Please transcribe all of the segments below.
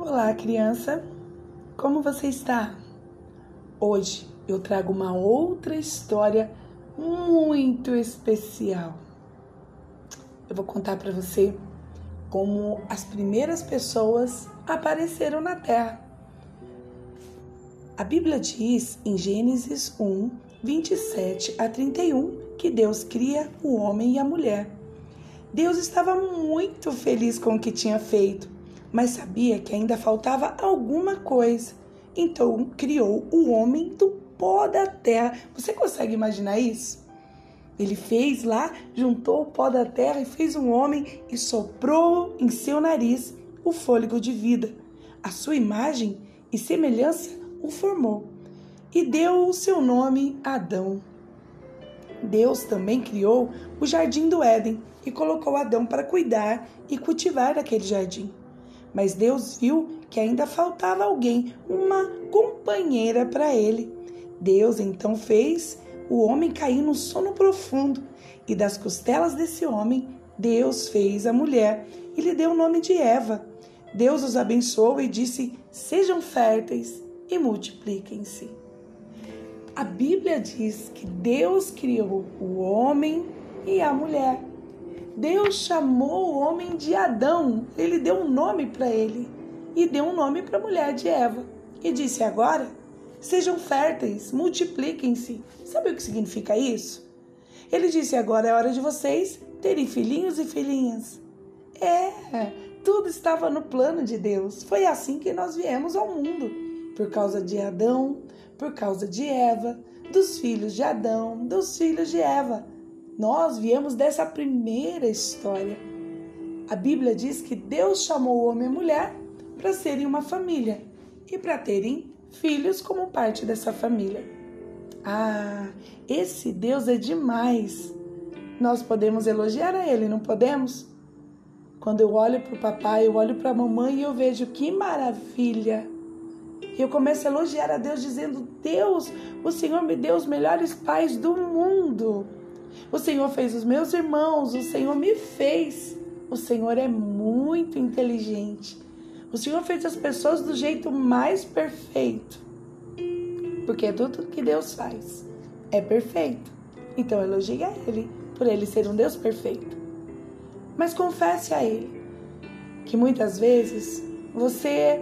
Olá, criança. Como você está? Hoje eu trago uma outra história muito especial. Eu vou contar para você como as primeiras pessoas apareceram na Terra. A Bíblia diz em Gênesis 1, 27 a 31 que Deus cria o homem e a mulher. Deus estava muito feliz com o que tinha feito mas sabia que ainda faltava alguma coisa. Então criou o homem do pó da terra. Você consegue imaginar isso? Ele fez lá, juntou o pó da terra e fez um homem e soprou em seu nariz o fôlego de vida. A sua imagem e semelhança o formou e deu o seu nome Adão. Deus também criou o jardim do Éden e colocou Adão para cuidar e cultivar aquele jardim. Mas Deus viu que ainda faltava alguém, uma companheira para ele. Deus então fez o homem cair no sono profundo, e das costelas desse homem, Deus fez a mulher e lhe deu o nome de Eva. Deus os abençoou e disse: Sejam férteis e multipliquem-se. A Bíblia diz que Deus criou o homem e a mulher. Deus chamou o homem de Adão, ele deu um nome para ele e deu um nome para a mulher de Eva e disse: Agora sejam férteis, multipliquem-se. Sabe o que significa isso? Ele disse: Agora é hora de vocês terem filhinhos e filhinhas. É, tudo estava no plano de Deus. Foi assim que nós viemos ao mundo, por causa de Adão, por causa de Eva, dos filhos de Adão, dos filhos de Eva. Nós viemos dessa primeira história. A Bíblia diz que Deus chamou o homem e a mulher para serem uma família e para terem filhos como parte dessa família. Ah, esse Deus é demais. Nós podemos elogiar a Ele, não podemos? Quando eu olho para o papai, eu olho para a mamãe e eu vejo que maravilha. E eu começo a elogiar a Deus, dizendo: Deus, o Senhor me deu os melhores pais do mundo. O Senhor fez os meus irmãos, o Senhor me fez. O Senhor é muito inteligente. O Senhor fez as pessoas do jeito mais perfeito. Porque tudo que Deus faz é perfeito. Então elogie a Ele por Ele ser um Deus perfeito. Mas confesse a Ele que muitas vezes você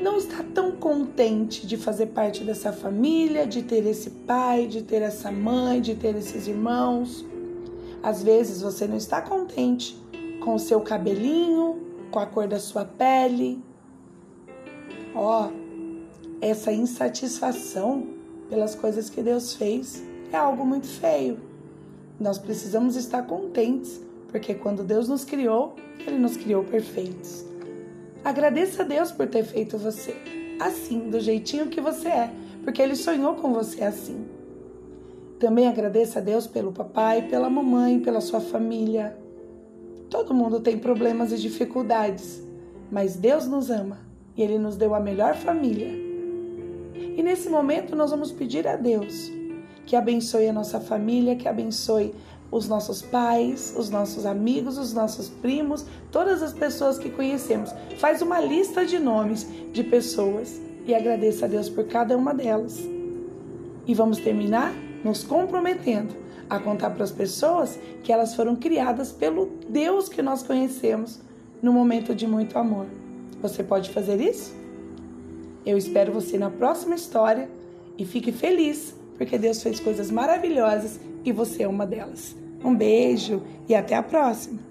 não está tão contente de fazer parte dessa família, de ter esse pai, de ter essa mãe, de ter esses irmãos. Às vezes você não está contente com o seu cabelinho, com a cor da sua pele. Ó, oh, essa insatisfação pelas coisas que Deus fez é algo muito feio. Nós precisamos estar contentes, porque quando Deus nos criou, Ele nos criou perfeitos. Agradeça a Deus por ter feito você assim, do jeitinho que você é, porque Ele sonhou com você assim. Também agradeça a Deus pelo papai, pela mamãe, pela sua família. Todo mundo tem problemas e dificuldades, mas Deus nos ama e Ele nos deu a melhor família. E nesse momento nós vamos pedir a Deus que abençoe a nossa família, que abençoe os nossos pais, os nossos amigos, os nossos primos, todas as pessoas que conhecemos. Faz uma lista de nomes de pessoas e agradeça a Deus por cada uma delas. E vamos terminar nos comprometendo a contar para as pessoas que elas foram criadas pelo Deus que nós conhecemos no momento de muito amor. Você pode fazer isso? Eu espero você na próxima história e fique feliz porque Deus fez coisas maravilhosas e você é uma delas. Um beijo e até a próxima!